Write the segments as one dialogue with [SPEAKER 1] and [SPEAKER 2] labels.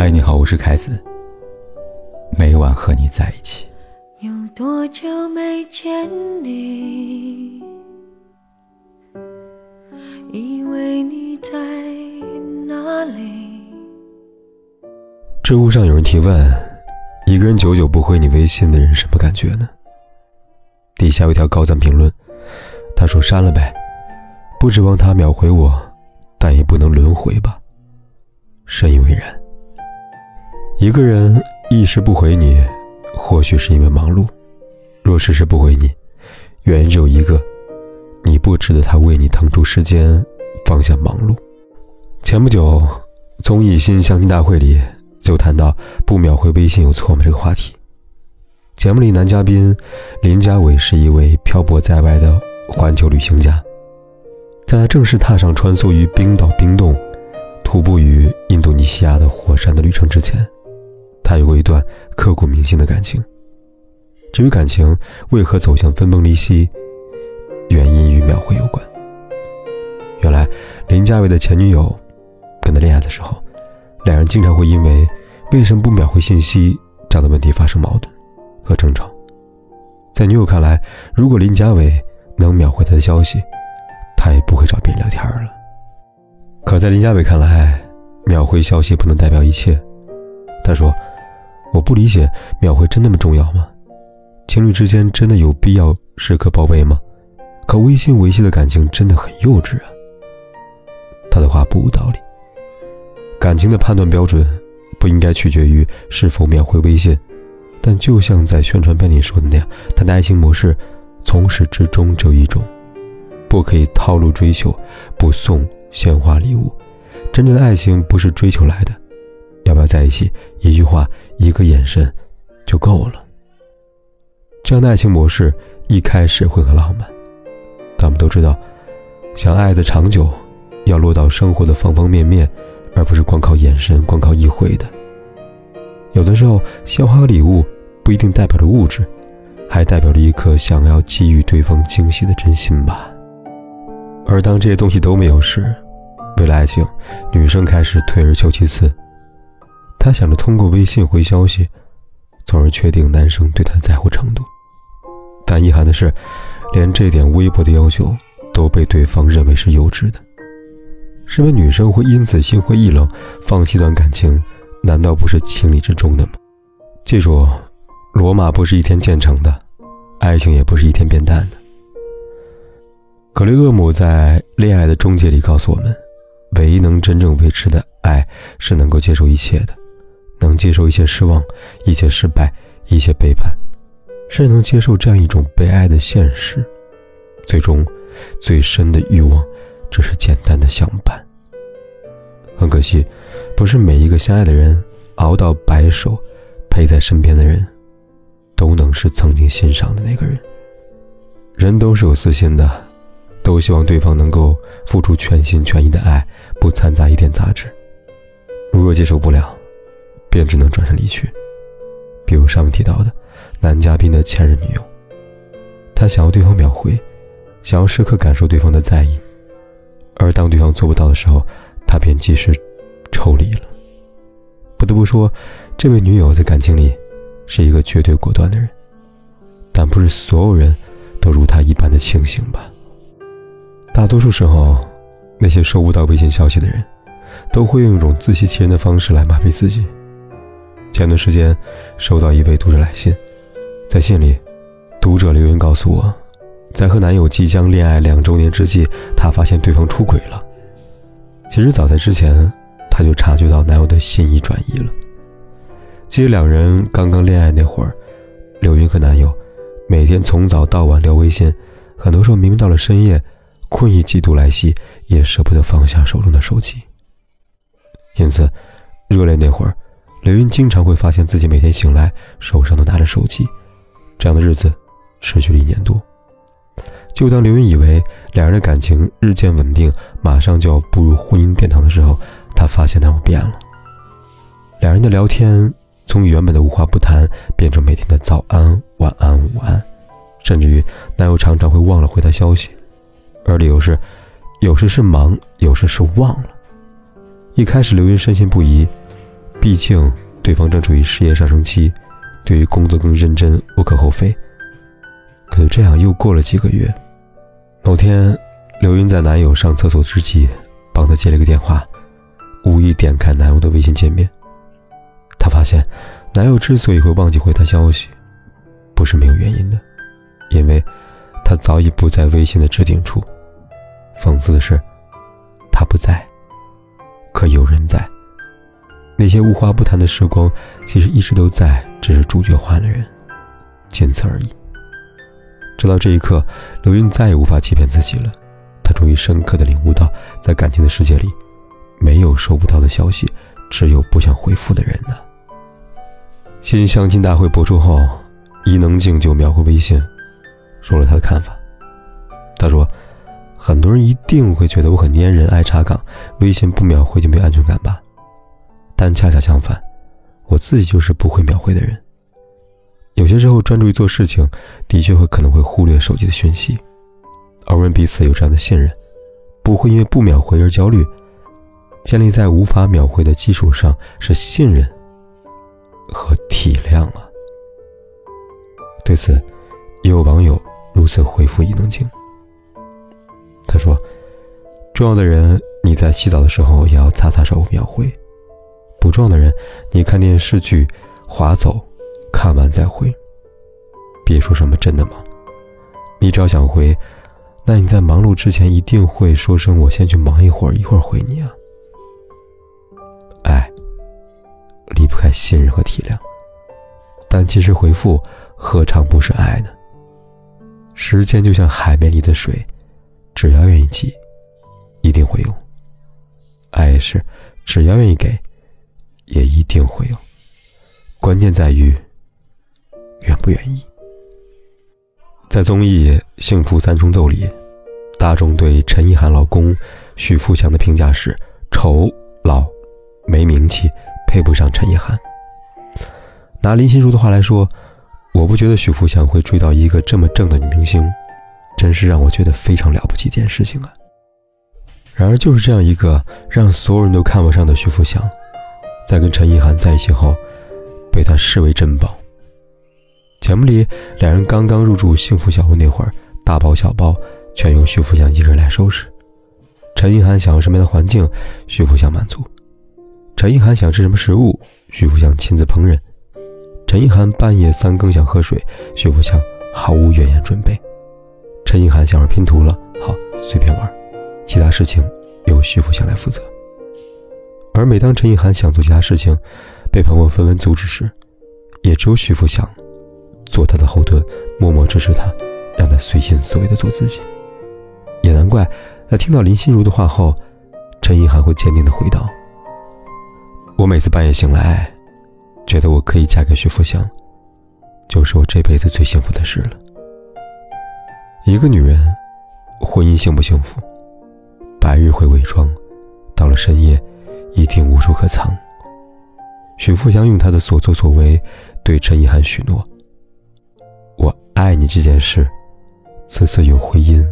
[SPEAKER 1] 嗨，你好，我是凯子。每晚和你在一起。
[SPEAKER 2] 有多久没见你？以为你在哪里？
[SPEAKER 1] 知乎上有人提问：一个人久久不回你微信的人，什么感觉呢？底下有一条高赞评论，他说：“删了呗，不指望他秒回我，但也不能轮回吧。”深以为然。一个人一时不回你，或许是因为忙碌；若时时不回你，原因只有一个：你不值得他为你腾出时间，放下忙碌。前不久，综艺新相亲大会里就谈到“不秒回微信有错吗”这个话题。节目里男嘉宾林家伟是一位漂泊在外的环球旅行家，在他正式踏上穿梭于冰岛冰洞、徒步于印度尼西亚的火山的旅程之前。他有过一段刻骨铭心的感情。至于感情为何走向分崩离析，原因与秒回有关。原来，林佳伟的前女友跟他恋爱的时候，两人经常会因为为什么不秒回信息这样的问题发生矛盾和争吵。在女友看来，如果林佳伟能秒回他的消息，他也不会找别人聊天了。可在林佳伟看来，秒回消息不能代表一切。他说。我不理解，秒回真那么重要吗？情侣之间真的有必要时刻报备吗？可微信维系的感情真的很幼稚啊。他的话不无道理。感情的判断标准不应该取决于是否秒回微信，但就像在宣传片里说的那样，他的爱情模式从始至终只有一种：不可以套路追求，不送鲜花礼物。真正的爱情不是追求来的。要不要在一起？一句话，一个眼神，就够了。这样的爱情模式一开始会很浪漫，但我们都知道，想爱的长久，要落到生活的方方面面，而不是光靠眼神、光靠意会的。有的时候，鲜花和礼物不一定代表着物质，还代表着一颗想要给予对方惊喜的真心吧。而当这些东西都没有时，为了爱情，女生开始退而求其次。她想着通过微信回消息，从而确定男生对她在乎程度，但遗憾的是，连这点微薄的要求都被对方认为是幼稚的。身为女生会因此心灰意冷，放弃段感情，难道不是情理之中的吗？记住，罗马不是一天建成的，爱情也不是一天变淡的。格雷厄姆在《恋爱的终结》里告诉我们，唯一能真正维持的爱，是能够接受一切的。能接受一些失望，一些失败，一些背叛，甚至能接受这样一种悲哀的现实。最终，最深的欲望，只是简单的相伴。很可惜，不是每一个相爱的人，熬到白首，陪在身边的人，都能是曾经欣赏的那个人。人都是有私心的，都希望对方能够付出全心全意的爱，不掺杂一点杂质。如若接受不了，便只能转身离去。比如上面提到的男嘉宾的前任女友，他想要对方秒回，想要时刻感受对方的在意，而当对方做不到的时候，他便及时抽离了。不得不说，这位女友在感情里是一个绝对果断的人，但不是所有人都如她一般的清醒吧？大多数时候，那些收不到微信消息的人，都会用一种自欺欺人的方式来麻痹自己。前段时间，收到一位读者来信，在信里，读者留言告诉我，在和男友即将恋爱两周年之际，她发现对方出轨了。其实早在之前，她就察觉到男友的心意转移了。记得两人刚刚恋爱那会儿，刘云和男友每天从早到晚聊微信，很多时候明明到了深夜，困意几度来袭，也舍不得放下手中的手机。因此，热恋那会儿。刘云经常会发现自己每天醒来手上都拿着手机，这样的日子持续了一年多。就当刘云以为两人的感情日渐稳定，马上就要步入婚姻殿堂的时候，他发现男友变了。两人的聊天从原本的无话不谈变成每天的早安、晚安、午安，甚至于男友常常会忘了回他消息，而理由是有时是忙，有时是忘了。一开始刘云深信不疑。毕竟对方正处于事业上升期，对于工作更认真，无可厚非。可就这样又过了几个月，某天，刘云在男友上厕所之际，帮他接了个电话，无意点开男友的微信界面。她发现，男友之所以会忘记回她消息，不是没有原因的，因为他早已不在微信的置顶处。讽刺的是，他不在，可有人在。那些无话不谈的时光，其实一直都在，只是主角换了人，仅此而已。直到这一刻，刘云再也无法欺骗自己了。她终于深刻的领悟到，在感情的世界里，没有收不到的消息，只有不想回复的人呢。新相亲大会播出后，伊能静就秒回微信，说了她的看法。她说：“很多人一定会觉得我很粘人、爱查岗，微信不秒回就没安全感吧？恰恰相反，我自己就是不会秒回的人。”有些时候，专注于做事情，的确会可能会忽略手机的讯息，而我们彼此有这样的信任，不会因为不秒回而焦虑。建立在无法秒回的基础上，是信任和体谅啊。对此，也有网友如此回复伊能静。他说：“重要的人，你在洗澡的时候也要擦擦手秒回；不撞的人，你看电视剧划走。”看完再回，别说什么真的吗？你只要想回，那你在忙碌之前一定会说声“我先去忙一会儿，一会儿回你啊”。爱离不开信任和体谅，但其实回复何尝不是爱呢？时间就像海绵里的水，只要愿意记，一定会用。爱是只要愿意给，也一定会有。关键在于。愿不愿意？在综艺《幸福三重奏》里，大众对陈意涵老公许富祥的评价是：丑、老、没名气，配不上陈意涵。拿林心如的话来说，我不觉得许富祥会追到一个这么正的女明星，真是让我觉得非常了不起一件事情啊。然而，就是这样一个让所有人都看不上的许富祥，在跟陈意涵在一起后，被他视为珍宝。节目里，两人刚刚入住幸福小屋那会儿，大包小包全由徐福祥一个人来收拾。陈意涵想要什么样的环境，徐福祥满足；陈意涵想吃什么食物，徐福祥亲自烹饪；陈意涵半夜三更想喝水，徐福祥毫无怨言准备；陈意涵想玩拼图了，好随便玩，其他事情由徐福祥来负责。而每当陈意涵想做其他事情，被朋友纷纷阻止时，也只有徐福祥。做他的后盾，默默支持他，让他随心所欲的做自己。也难怪，在听到林心如的话后，陈意涵会坚定的回道：“我每次半夜醒来，觉得我可以嫁给徐福祥，就是我这辈子最幸福的事了。”一个女人，婚姻幸不幸福，白日会伪装，到了深夜，一定无处可藏。许富祥用他的所作所为，对陈意涵许诺。我爱你这件事，此次有回音，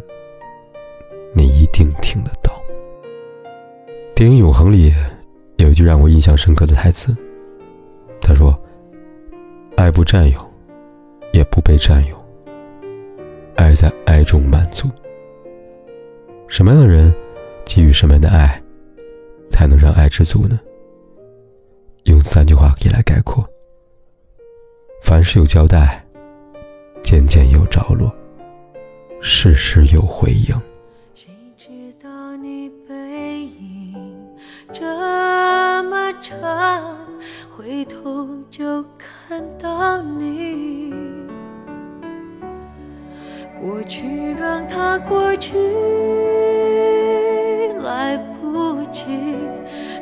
[SPEAKER 1] 你一定听得到。电影《永恒》里有一句让我印象深刻的台词，他说：“爱不占有，也不被占有，爱在爱中满足。什么样的人，给予什么样的爱，才能让爱知足呢？”用三句话给来概括：凡事有交代。渐渐有着落，事事有回应。
[SPEAKER 2] 谁知道你背影这么长，回头就看到你。过去让它过去，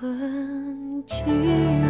[SPEAKER 2] 痕迹。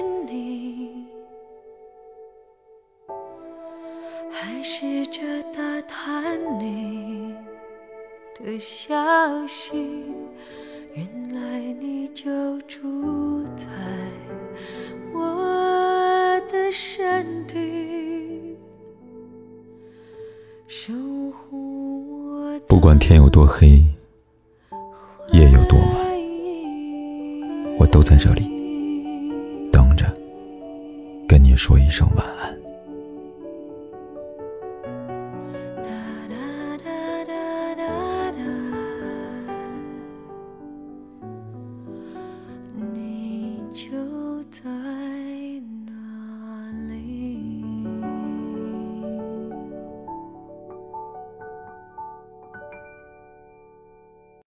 [SPEAKER 2] 试着打探你的消息。原来你就住在我的身体，守护我
[SPEAKER 1] 不管天有多黑，夜有多晚，我都在这里等着，跟你说一声晚安。